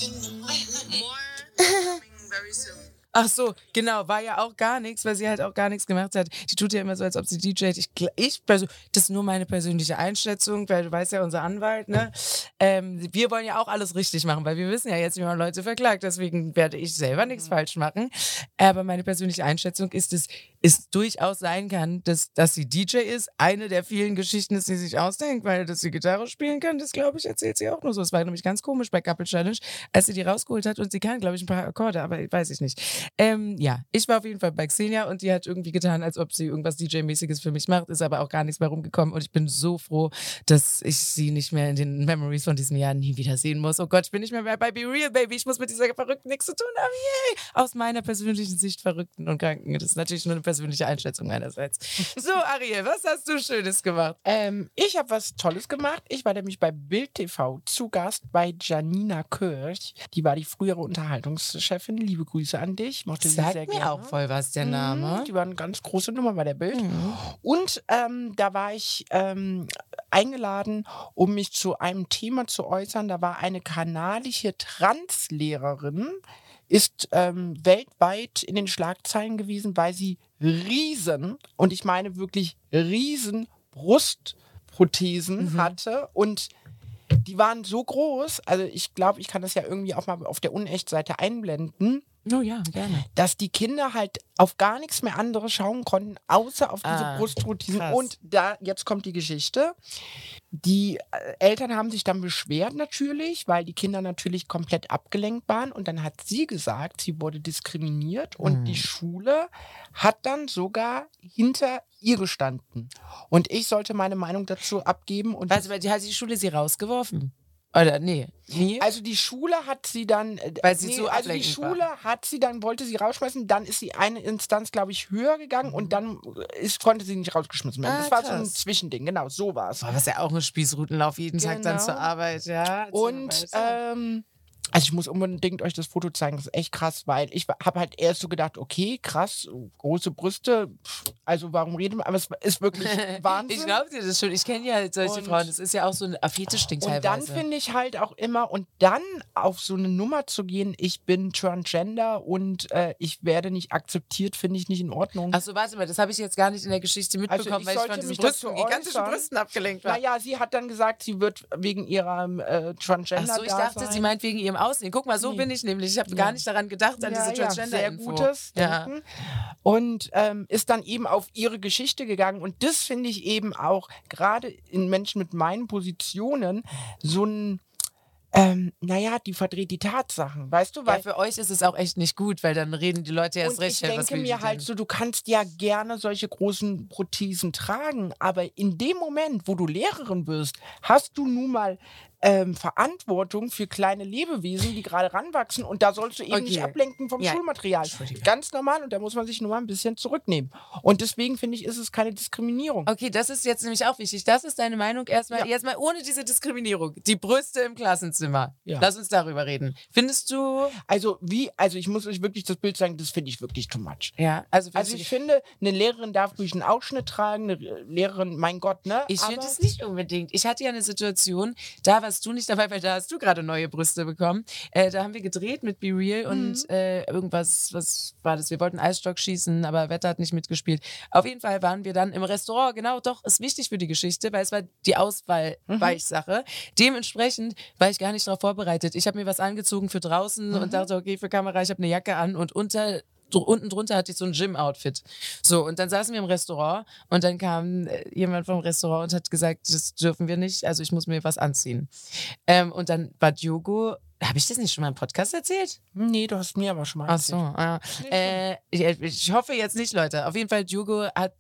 äh, more coming very soon. Ach so, genau, war ja auch gar nichts, weil sie halt auch gar nichts gemacht hat. Die tut ja immer so, als ob sie DJt. Ich, ich das ist nur meine persönliche Einschätzung, weil du weißt ja, unser Anwalt, ne? Ähm, wir wollen ja auch alles richtig machen, weil wir wissen ja jetzt, wie man Leute verklagt. Deswegen werde ich selber nichts falsch machen. Aber meine persönliche Einschätzung ist, dass es durchaus sein kann, dass, dass sie DJ ist. Eine der vielen Geschichten ist, die sich ausdenkt, weil dass sie Gitarre spielen kann, das glaube ich, erzählt sie auch nur so. Es war nämlich ganz komisch bei Couple Challenge, als sie die rausgeholt hat und sie kann, glaube ich, ein paar Akkorde, aber weiß ich nicht. Ähm, ja, ich war auf jeden Fall bei Xenia und die hat irgendwie getan, als ob sie irgendwas DJ-mäßiges für mich macht, ist aber auch gar nichts mehr rumgekommen und ich bin so froh, dass ich sie nicht mehr in den Memories von diesem Jahr nie wieder sehen muss. Oh Gott, ich bin nicht mehr bei bei Be Real, Baby. Ich muss mit dieser Verrückten nichts zu tun haben. Yay! Aus meiner persönlichen Sicht Verrückten und Kranken. Das ist natürlich nur eine persönliche Einschätzung meinerseits. So, Ariel, was hast du Schönes gemacht? Ähm, ich habe was Tolles gemacht. Ich war nämlich bei Bild TV zu Gast bei Janina Kirch. Die war die frühere Unterhaltungschefin. Liebe Grüße an dich. Mochte sie sehr Sagt gerne. mir auch voll was, der Name. Mhm, Die war eine ganz große Nummer bei der Bild. Mhm. Und ähm, da war ich ähm, eingeladen, um mich zu einem Thema zu äußern. Da war eine kanadische Translehrerin, ist ähm, weltweit in den Schlagzeilen gewesen, weil sie riesen, und ich meine wirklich riesen Brustprothesen Mhm. hatte und die waren so groß, also ich glaube, ich kann das ja irgendwie auch mal auf der Unecht-Seite einblenden Oh ja, gerne. dass die Kinder halt auf gar nichts mehr anderes schauen konnten, außer auf diese Ah, Brustprothesen. Und da, jetzt kommt die Geschichte. Die äh, Eltern haben sich dann beschwert natürlich, weil die Kinder natürlich komplett abgelenkt waren. Und dann hat sie gesagt, sie wurde diskriminiert und Mhm. die Schule hat dann sogar hinter ihr gestanden. Und ich sollte meine Meinung dazu abgeben. Und Also, weil die hat die Schule sie rausgeworfen. Oder nee, nie? also die Schule hat sie dann, äh, Weil sie zu also die ablenkend war. Schule hat sie dann, wollte sie rausschmeißen, dann ist sie eine Instanz, glaube ich, höher gegangen und dann ist, konnte sie nicht rausgeschmissen werden. Mhm. Ah, das war so ein. Zwischending, genau, so war es. Boah, was ja auch ein Spießrutenlauf jeden Tag dann Genau. zur Arbeit, ja. Und ähm, also ich muss unbedingt euch das Foto zeigen, das ist echt krass, weil ich habe halt erst so gedacht, okay, krass, große Brüste, also warum reden wir, aber es ist wirklich Wahnsinn. ich glaube dir das schon. Ich kenne ja halt solche Und- Frauen. Das ist ja auch so ein Fetischding Und dann teilweise. finde ich halt auch immer, und dann auf so eine Nummer zu gehen, ich bin transgender und äh, ich werde nicht akzeptiert, finde ich nicht in Ordnung. Achso, warte mal, das habe ich jetzt gar nicht in der Geschichte Also mitbekommen, ich weil ich von diesen Brüsten, gigantischen. Brüsten abgelenkt war. naja, sie hat dann gesagt, sie wird wegen ihrer äh, transgender Achso, ich dachte, sie meint wegen ihrem Aussehen. Guck mal, so Nee. bin ich nämlich. Ich habe gar nicht daran gedacht, an diese ja, sehr gutes Ja. Denken. Und ähm, ist dann eben auf ihre Geschichte gegangen. Und das finde ich eben auch, gerade in Menschen mit meinen Positionen, so ein, ähm, naja, die verdreht die Tatsachen, weißt du? Ja, Weil für euch ist es auch echt nicht gut, weil dann reden die Leute erst und recht. ich denke mir halt so, du kannst ja gerne solche großen Prothesen tragen, aber in dem Moment, wo du Lehrerin wirst, hast du nun mal ähm, Verantwortung für kleine Lebewesen, die gerade ranwachsen und da sollst du eben nicht Okay. ablenken vom Ja, Schulmaterial. Ganz normal und da muss man sich nur mal ein bisschen zurücknehmen. Und deswegen finde ich, ist es keine Diskriminierung. Okay, das ist jetzt nämlich auch wichtig. Das ist deine Meinung erstmal, Ja. jetzt mal ohne diese Diskriminierung. Die Brüste im Klassenzimmer. Ja. Lass uns darüber reden. Findest du, Also wie, also ich muss euch wirklich das Bild zeigen, das finde ich wirklich too much. ja, also, Also ich finde, eine Lehrerin darf durch einen Ausschnitt tragen, eine Lehrerin, mein Gott, ne? Ich finde es nicht unbedingt. Ich hatte ja eine Situation, da warst du nicht dabei, weil da hast du gerade neue Brüste bekommen. Äh, da haben wir gedreht mit Be Real Mhm. und äh, irgendwas, was war das? Wir wollten Eisstock schießen, aber Wetter hat nicht mitgespielt. Auf jeden Fall waren wir dann im Restaurant. Genau, doch, ist wichtig für die Geschichte, weil es war die Mhm. Auswahl-Weichsache. Dementsprechend war ich gar nicht darauf vorbereitet. Ich habe mir was angezogen für draußen Mhm. und dachte, okay, für Kamera, ich habe eine Jacke an und unter unten drunter hatte ich so ein Gym-Outfit. So, und dann saßen wir im Restaurant und dann kam äh, jemand vom Restaurant und hat gesagt, das dürfen wir nicht, also ich muss mir was anziehen. Ähm, und dann war Diogo, habe ich das nicht schon mal im Podcast erzählt? Nee, du hast mir aber schon mal Ach so, ah. äh, ich, hoffe jetzt nicht, Leute. Auf jeden Fall, Diogo hat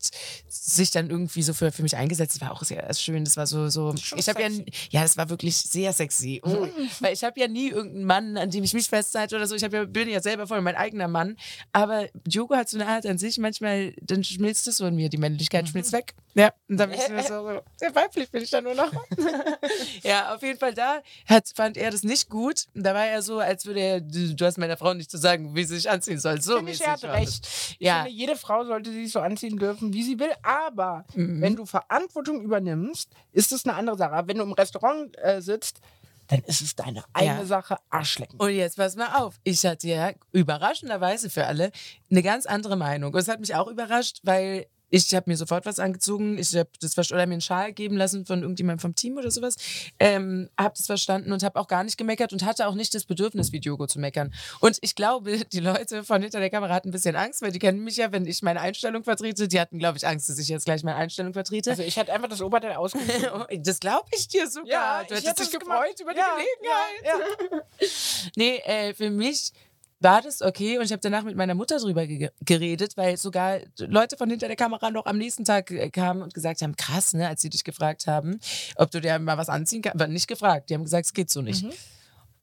sich dann irgendwie so für, für mich eingesetzt. Das war auch sehr schön. Das war so, so. Schon Ich habe ja, ja, das war wirklich sehr sexy. Oh. Weil ich habe ja nie irgendeinen Mann, an dem ich mich festhalte oder so. Ich hab ja, bin ja selber voll mein eigener Mann. Aber Diogo hat so eine Art an sich, manchmal, dann schmilzt es so in mir, die Männlichkeit schmilzt weg. Ja, und dann bin ich so, so, sehr weiblich bin ich da nur noch. ja, auf jeden Fall da hat, fand er das nicht gut. Da war er so, als würde er, du, hast meiner Frau nicht zu sagen, wie sie sich anziehen soll. So Finde ich, er hat das. recht. Ich Ja. finde, jede Frau sollte sich so anziehen dürfen, wie sie will. Aber Mhm. wenn du Verantwortung übernimmst, ist es eine andere Sache. Aber wenn du im Restaurant äh, sitzt, dann ist es deine eigene Ja. Sache, Arschlecken. Und jetzt pass mal auf. Ich hatte ja überraschenderweise für alle eine ganz andere Meinung. Und es hat mich auch überrascht, weil ich habe mir sofort was angezogen. Ich habe das verstanden, oder mir einen Schal geben lassen von irgendjemandem vom Team oder sowas. Ähm, habe das verstanden und habe auch gar nicht gemeckert und hatte auch nicht das Bedürfnis, wie Diogo zu meckern. Und ich glaube, die Leute von hinter der Kamera hatten ein bisschen Angst, weil die kennen mich ja, wenn ich meine Einstellung vertrete. Die hatten, glaube ich, Angst, dass ich jetzt gleich meine Einstellung vertrete. Also ich hatte einfach das Oberteil ausgesucht. das glaube ich dir sogar. du ich hättest hätte dich gefreut gemacht. über die ja, Gelegenheit. Ja, ja. Nee, äh, für mich war das okay und ich habe danach mit meiner Mutter drüber ge geredet, weil sogar Leute von hinter der Kamera noch am nächsten Tag äh, kamen und gesagt haben, krass, ne, als sie dich gefragt haben, ob du dir mal was anziehen kannst, aber nicht gefragt, die haben gesagt, es geht so nicht.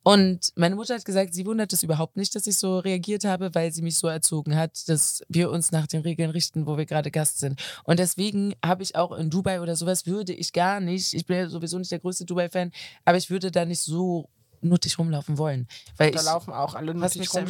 Und meine Mutter hat gesagt, sie wundert es überhaupt nicht, dass ich so reagiert habe, weil sie mich so erzogen hat, dass wir uns nach den Regeln richten, wo wir gerade Gast sind. Und deswegen habe ich auch in Dubai oder sowas würde ich gar nicht, ich bin ja sowieso nicht der größte Dubai-Fan, aber ich würde da nicht so nuttig rumlaufen wollen. Weil Da ich, laufen auch alle nuttig rum.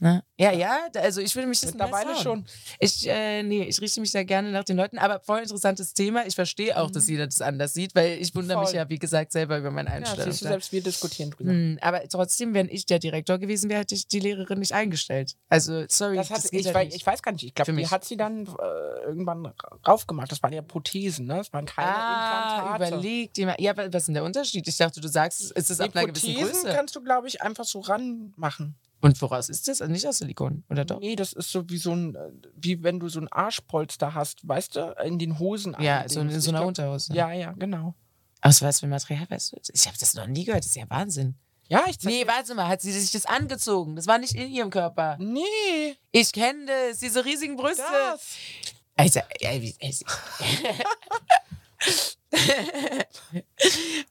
Ne? Ja, ja, also ich würde mich das Mittlerweile schon. Ich, äh, nee, ich richte mich da gerne nach den Leuten, aber voll interessantes Thema. Ich verstehe auch, dass jeder das anders sieht, weil ich wundere mich Voll. ja, wie gesagt, selber über meine Ja, Einstellung. siehst du, selbst wir diskutieren drüber. Hm, aber trotzdem, wenn ich der Direktor gewesen wäre, hätte ich die Lehrerin nicht eingestellt. Also, sorry, Das hat, das geht ich, ja ich weiß gar nicht. Ich glaube, die mich. hat sie dann äh, irgendwann raufgemacht. Das waren ja Prothesen, ne? Das waren keine Ah, Implantate. überleg dir mal. Ja, aber was ist denn der Unterschied? Ich dachte, du sagst, es ist Die ab einer gewissen Prothesen kannst du, glaube ich, einfach so ranmachen. Und woraus ist das? Also nicht aus Silikon, oder doch? Nee, das ist so wie so ein, äh, wie wenn du so ein Arschpolster hast, weißt du, in den Hosen. Ja, so in so einer Unterhose. Ja, ja, genau. Aus was für Material weißt du? das? Ich habe das noch nie gehört. Das ist ja Wahnsinn. Ja, ich Nee, warte mal, hat sie sich das angezogen? Das war nicht in ihrem Körper. Nee, Ich kenne das, diese riesigen Brüste. das. Also, ja, wie-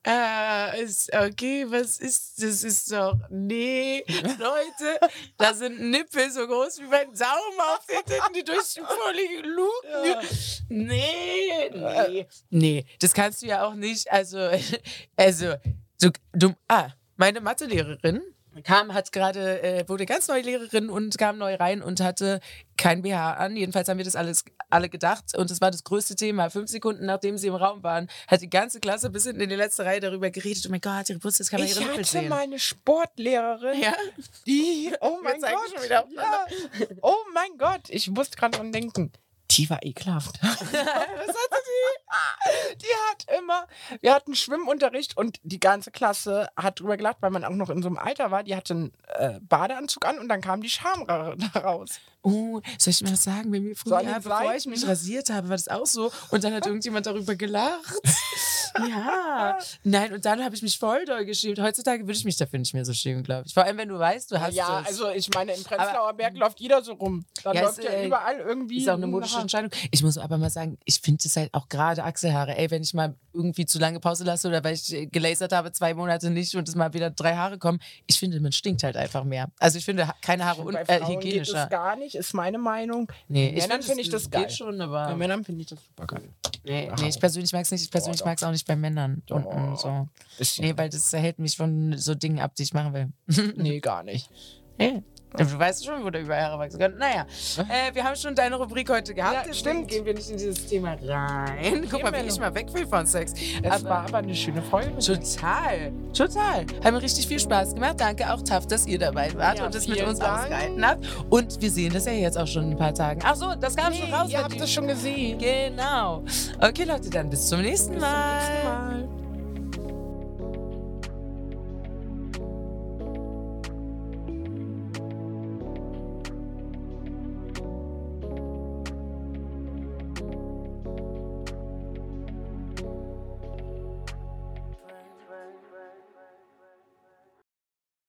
ah, ist, okay, was ist das? Ist doch. Nee, Leute, da sind Nippel so groß wie mein Daumen auf den Titten, die durch den Pulli luken. Nee, nee. Nee, das kannst du ja auch nicht. Also, also, du, du ah, meine Mathelehrerin kam, hat gerade, äh, wurde ganz neue Lehrerin und kam neu rein und hatte kein BH an. Jedenfalls haben wir das alles alle gedacht und das war das größte Thema. Fünf Sekunden nachdem sie im Raum waren, hat die ganze Klasse bis hinten in die letzte Reihe darüber geredet. Oh mein Gott, ihre Brüste, das kann man Ich ihre Nippel hatte sehen. meine Sportlehrerin, ja, die, oh mein Gott, schon wieder auf ja. oh mein Gott, ich musste gerade dran denken. Die war ekelhaft. was hatte die? Die hat immer, wir hatten Schwimmunterricht und die ganze Klasse hat drüber gelacht, weil man auch noch in so einem Alter war. Die hatte einen äh, Badeanzug an und dann kam die Scham ra- da raus. Oh, soll ich mal was sagen? Bei mir früher, den bevor ich mich rasiert habe, war das auch so. Und dann hat irgendjemand darüber gelacht. ja. Nein, und dann habe ich mich voll doll geschämt. Heutzutage würde ich mich dafür nicht mehr so schämen, glaube ich. Vor allem, wenn du weißt, du hast ja, das. also ich meine, im Prenzlauer Berg läuft jeder so rum. Da Ja, läuft ist, ja äh, überall irgendwie. ist auch eine ein modische. Entscheidung. Ich muss aber mal sagen, ich finde es halt auch gerade Achselhaare. Ey, wenn ich mal irgendwie zu lange Pause lasse oder weil ich äh, gelasert habe, zwei Monate nicht und es mal wieder drei Haare kommen, ich finde, man stinkt halt einfach mehr. Also ich finde keine Haare un äh, hygienischer. es gar nicht, ist meine Meinung. Nee, Bei Männern find, finde ich das geil. Geht schon, Bei aber Männern finde ich das super geil. nee, nee, ich persönlich mag es nicht. Ich persönlich doch. mag es auch nicht bei Männern. Und, und so. Nee, weil das hält mich von so Dingen ab, die ich machen will. Nee, gar nicht. Nee. Du weißt schon, wo der über Haare wachsen kann. Naja, äh, wir haben schon deine Rubrik heute gehabt. Ja, stimmt. Gehen wir nicht in dieses Thema rein. Guck mal, wie ich mal weg will von Sex. Es Aber- war aber eine schöne Folge. Total, total. Hat mir richtig viel Spaß gemacht. Danke auch Taff, dass ihr dabei wart Ja, und das mit uns Dank. ausgehalten habt. Und wir sehen das ja jetzt auch schon in ein paar Tagen. Ach so, das kam schon raus. ihr habt das schon gesehen. Genau. Okay, Leute, dann bis zum nächsten Bis zum Mal. nächsten Mal.